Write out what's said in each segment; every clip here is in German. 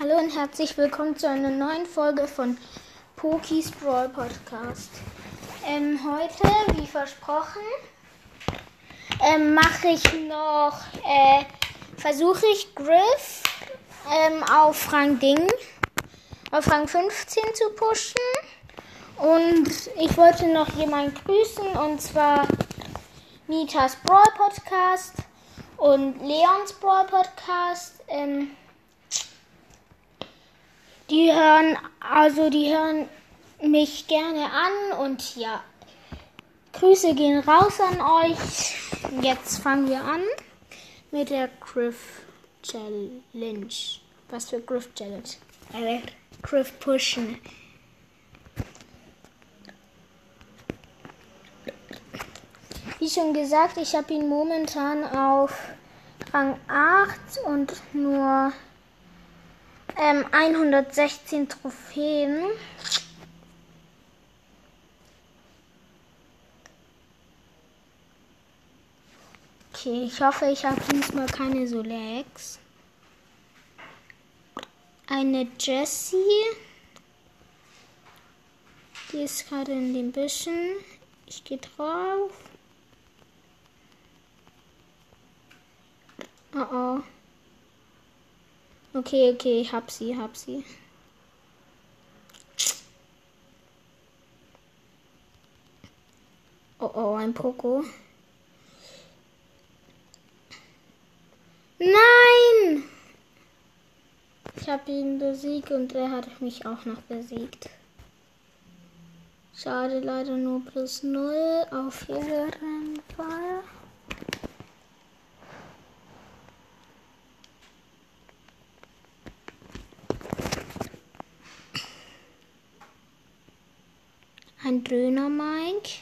Hallo und herzlich willkommen zu einer neuen Folge von Pokis Brawl Podcast. Ähm, heute, wie versprochen, ähm, mache ich noch, äh, versuche ich Griff ähm, auf Rang Ding, auf Rang 15 zu pushen. Und ich wollte noch jemanden grüßen und zwar Nitas Brawl Podcast und Leons Brawl Podcast. Ähm, die hören, also die hören mich gerne an und ja, Grüße gehen raus an euch. Jetzt fangen wir an mit der Griff Challenge. Was für Griff Challenge? Äh, Griff Pushen. Wie schon gesagt, ich habe ihn momentan auf Rang 8 und nur ähm, 116 Trophäen. Okay, ich hoffe, ich habe diesmal keine so Lags. Eine Jessie. Die ist gerade in den Büschen. Ich gehe drauf. Oh oh. Okay, okay, ich hab sie, hab sie. Oh oh, ein Poko. Nein! Ich habe ihn besiegt und er hat mich auch noch besiegt. Schade, leider nur plus 0 auf jeden Fall. Ein Döner Mike.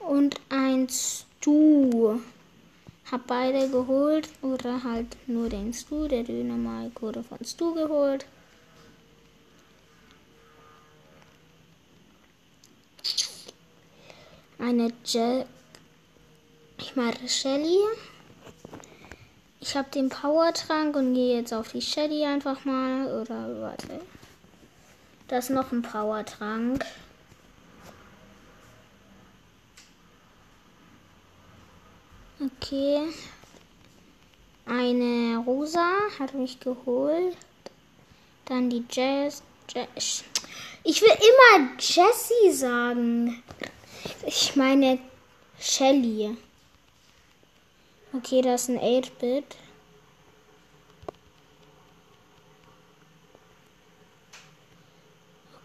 Und ein Stu. Hab beide geholt oder halt nur den Stu. Der Döner Mike wurde von Stu geholt. Eine Je ich meine Shelly. Ich habe den Powertrank und gehe jetzt auf die Shelly einfach mal. Oder warte. Da ist noch ein Powertrank. Okay. Eine Rosa hat mich geholt. Dann die Jess. Jess. Ich will immer Jessie sagen. Ich meine Shelly. Okay, das ist ein 8-Bit.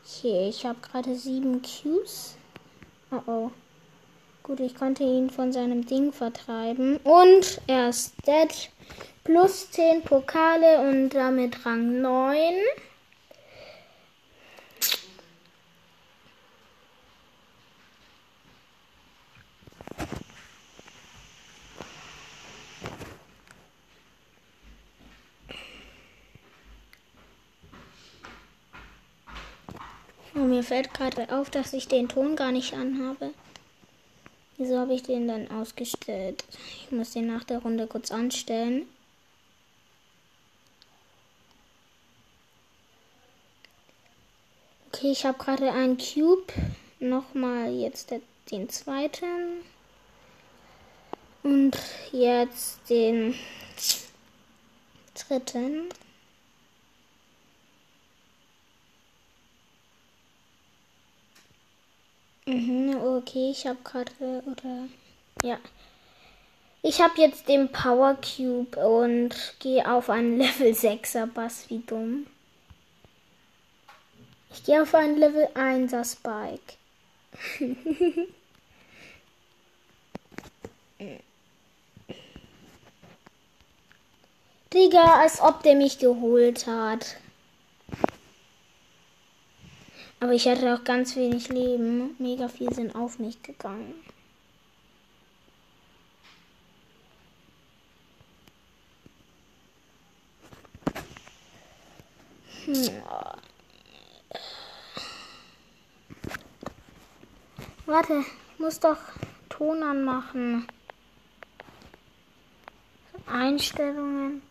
Okay, ich habe gerade sieben Qs. Oh oh. Gut, ich konnte ihn von seinem Ding vertreiben. Und er ist dead. Plus 10 Pokale und damit Rang 9. Und mir fällt gerade auf, dass ich den Ton gar nicht anhabe. Wieso habe ich den dann ausgestellt? Ich muss den nach der Runde kurz anstellen. Okay, ich habe gerade einen Cube. Nochmal jetzt den zweiten. Und jetzt den dritten. Mhm, okay, ich habe gerade oder ja. Ich habe jetzt den Power Cube und gehe auf einen Level 6er Bass, wie dumm. Ich gehe auf einen Level 1er Spike. Digga, als ob der mich geholt hat. Aber ich hatte auch ganz wenig Leben. Mega viel sind auf mich gegangen. Warte, ich muss doch Ton anmachen. Einstellungen.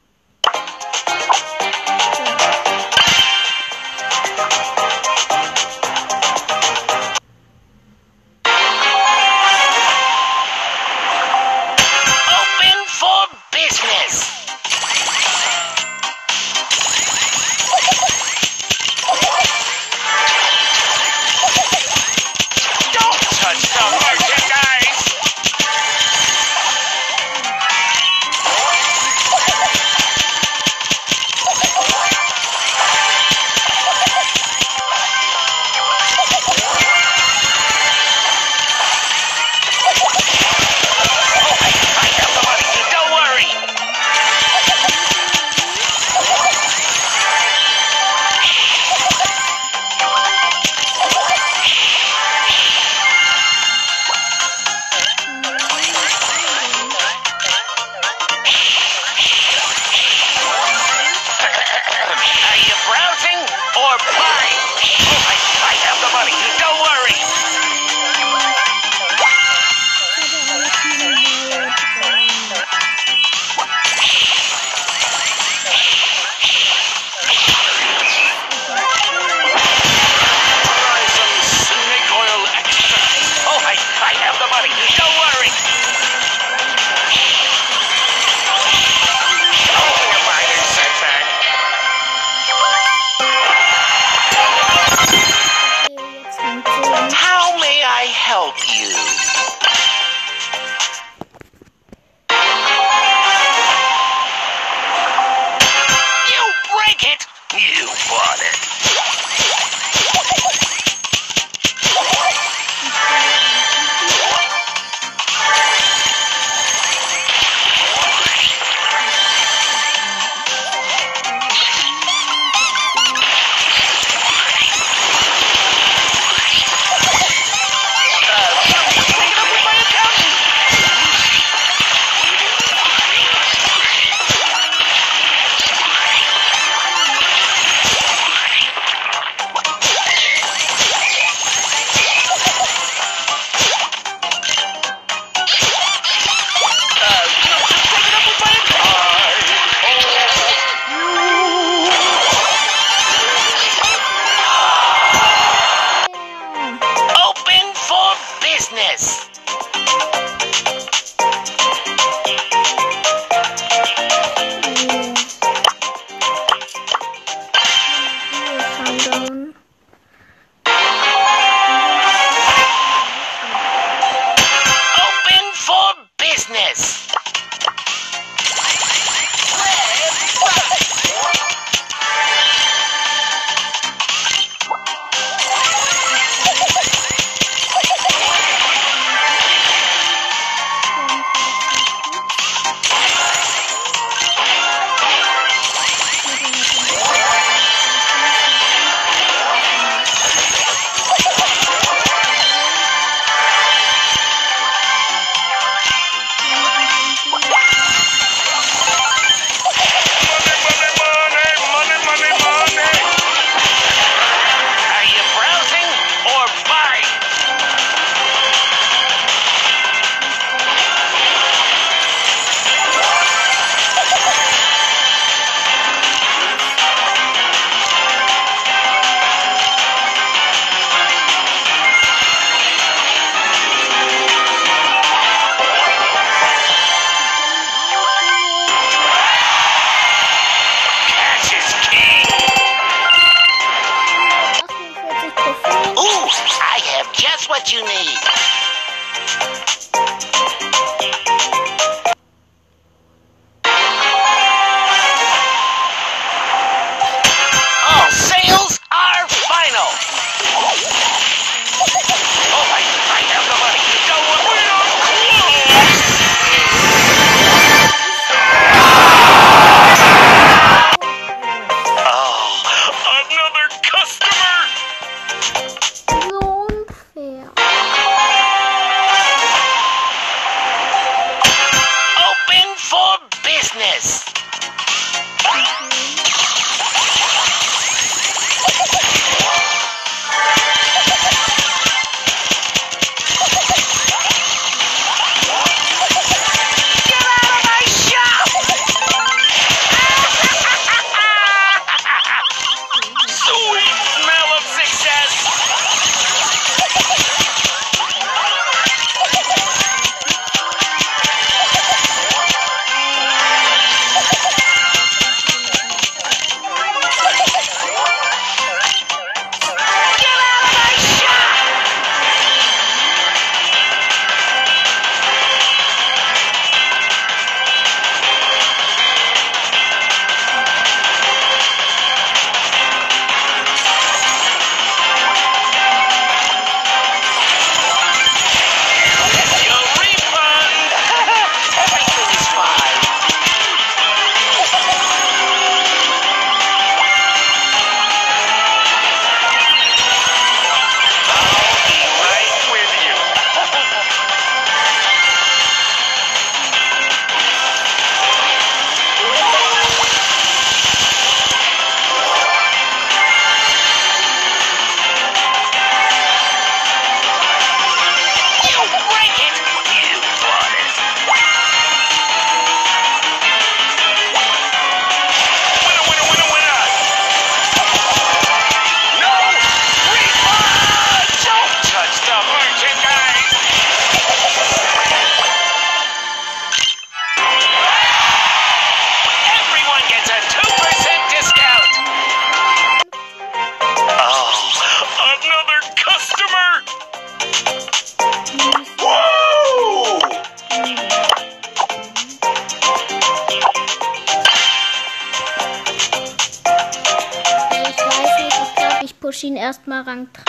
Ihn erstmal Rang 3.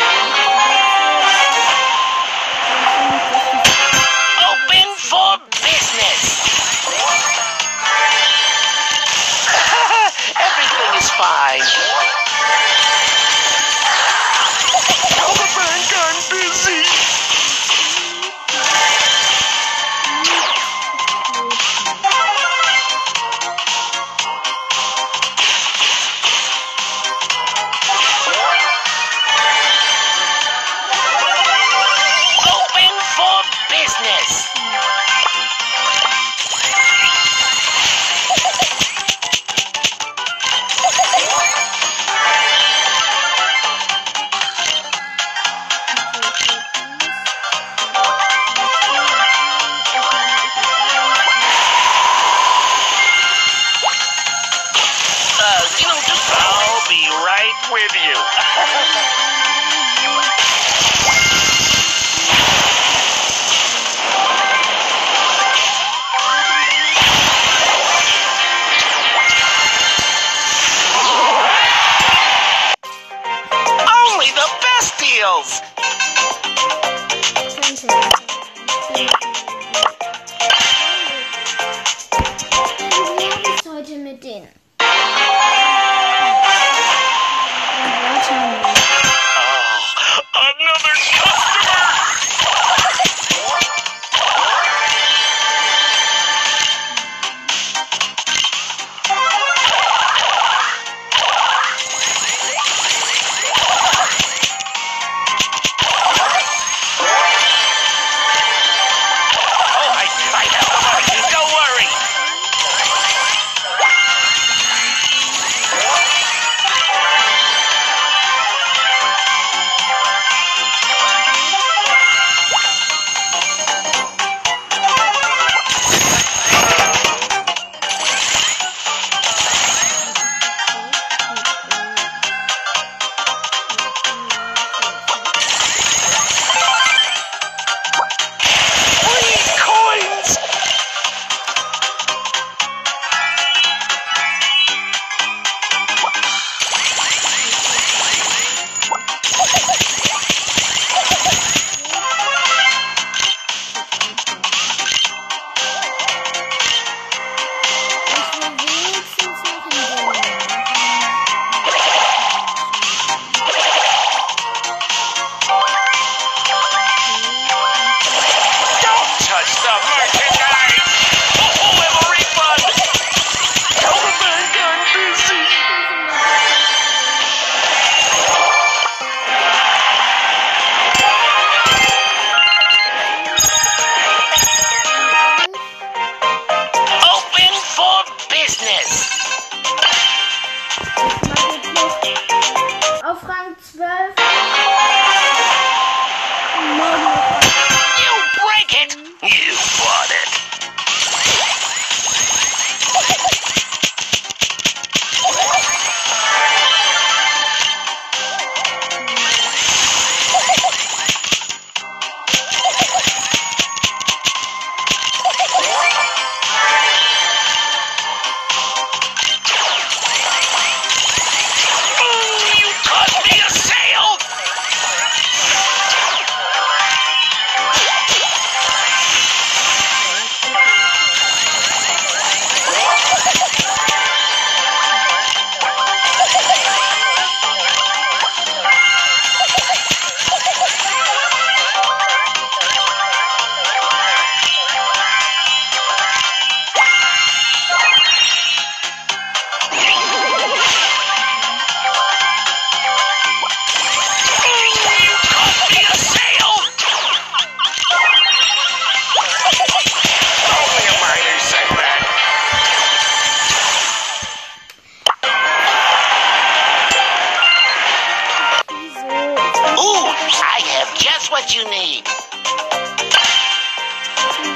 Open for business. Everything is fine.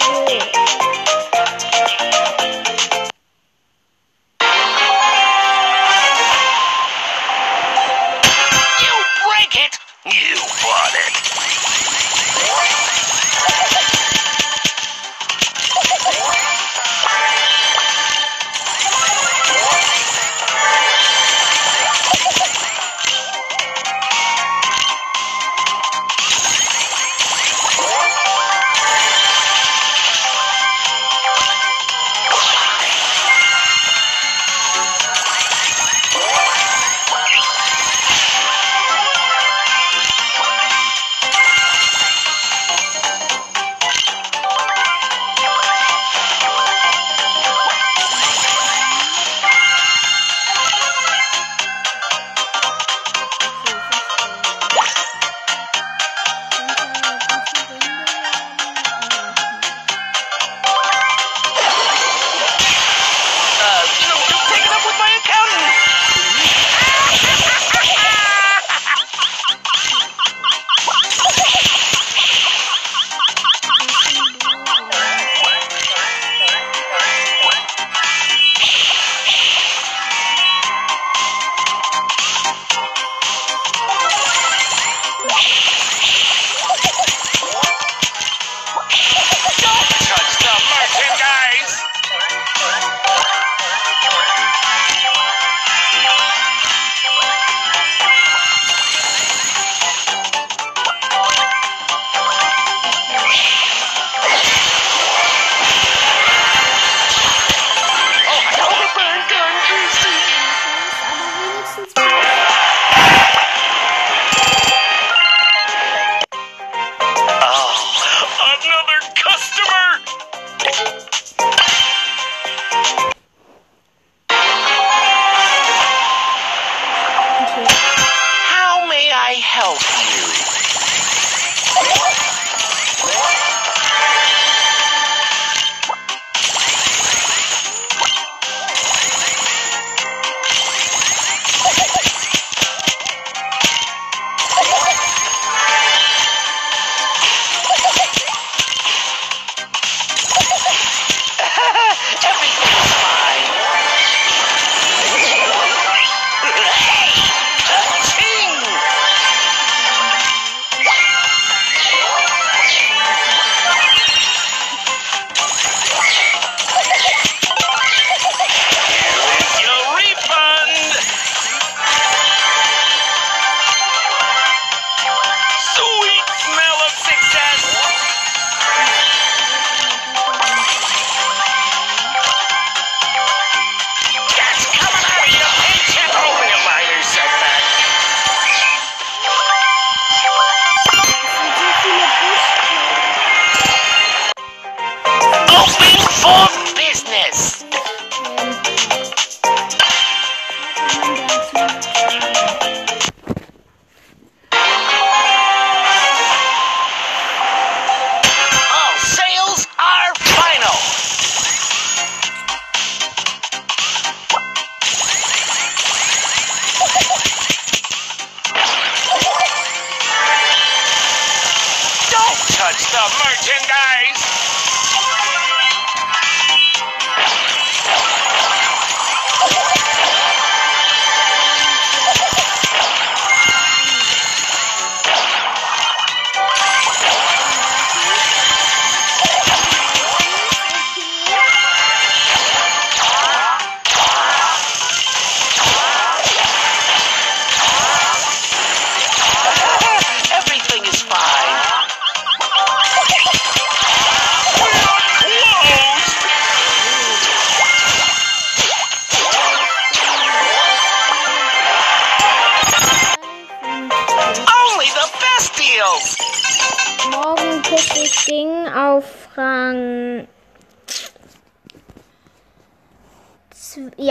哦。another customer!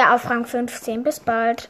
Ja, auf Rang 15. Bis bald.